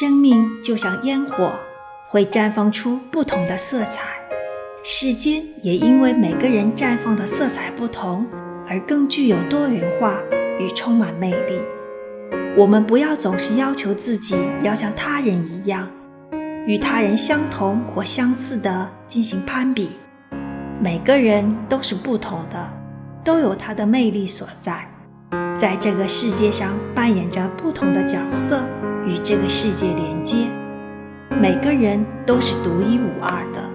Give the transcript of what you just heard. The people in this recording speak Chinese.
生命就像烟火，会绽放出不同的色彩。世间也因为每个人绽放的色彩不同，而更具有多元化与充满魅力。我们不要总是要求自己要像他人一样，与他人相同或相似的进行攀比。每个人都是不同的，都有他的魅力所在，在这个世界上扮演着不同的角色，与这个世界连接。每个人都是独一无二的。